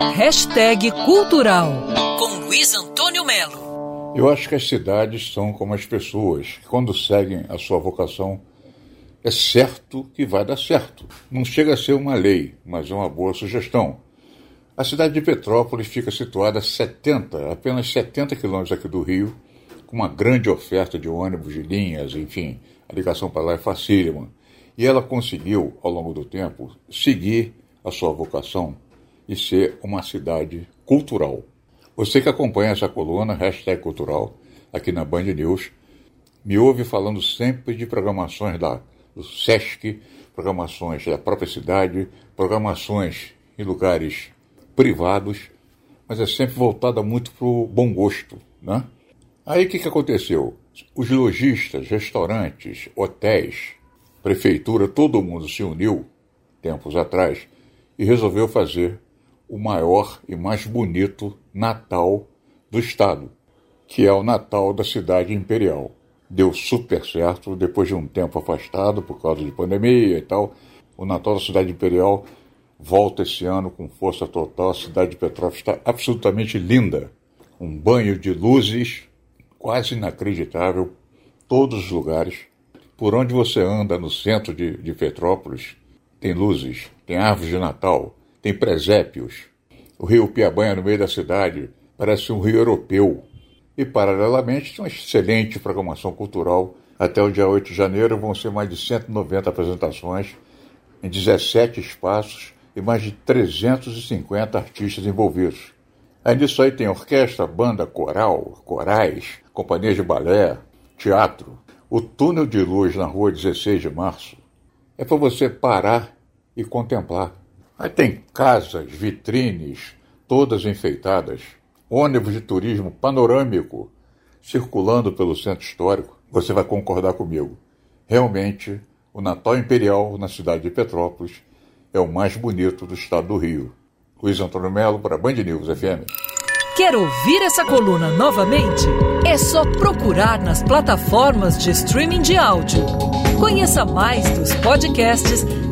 Hashtag Cultural com Luiz Antônio Melo. Eu acho que as cidades são como as pessoas, que quando seguem a sua vocação, é certo que vai dar certo. Não chega a ser uma lei, mas é uma boa sugestão. A cidade de Petrópolis fica situada a 70, apenas 70 quilômetros aqui do Rio, com uma grande oferta de ônibus, de linhas, enfim, a ligação para lá é facílima. E ela conseguiu, ao longo do tempo, seguir a sua vocação e ser uma cidade cultural. Você que acompanha essa coluna, hashtag cultural, aqui na Band News, me ouve falando sempre de programações da, do SESC, programações da própria cidade, programações em lugares privados, mas é sempre voltada muito para o bom gosto. Né? Aí o que, que aconteceu? Os lojistas, restaurantes, hotéis, prefeitura, todo mundo se uniu tempos atrás e resolveu fazer o maior e mais bonito Natal do Estado, que é o Natal da cidade imperial. Deu super certo, depois de um tempo afastado por causa de pandemia e tal. O Natal da cidade imperial volta esse ano com força total. A cidade de Petrópolis está absolutamente linda. Um banho de luzes quase inacreditável, todos os lugares. Por onde você anda no centro de, de Petrópolis, tem luzes, tem árvores de Natal, tem presépios. O rio Piabanha, no meio da cidade, parece um rio europeu. E, paralelamente, tem uma excelente programação cultural. Até o dia 8 de janeiro vão ser mais de 190 apresentações em 17 espaços e mais de 350 artistas envolvidos. Além disso aí tem orquestra, banda, coral, corais, companhias de balé, teatro. O túnel de luz na rua 16 de março é para você parar e contemplar. Aí tem casas, vitrines, todas enfeitadas, ônibus de turismo panorâmico circulando pelo centro histórico. Você vai concordar comigo. Realmente, o Natal Imperial na cidade de Petrópolis é o mais bonito do estado do Rio. Luiz Antônio Melo para Band News FM. Quer ouvir essa coluna novamente? É só procurar nas plataformas de streaming de áudio. Conheça mais dos podcasts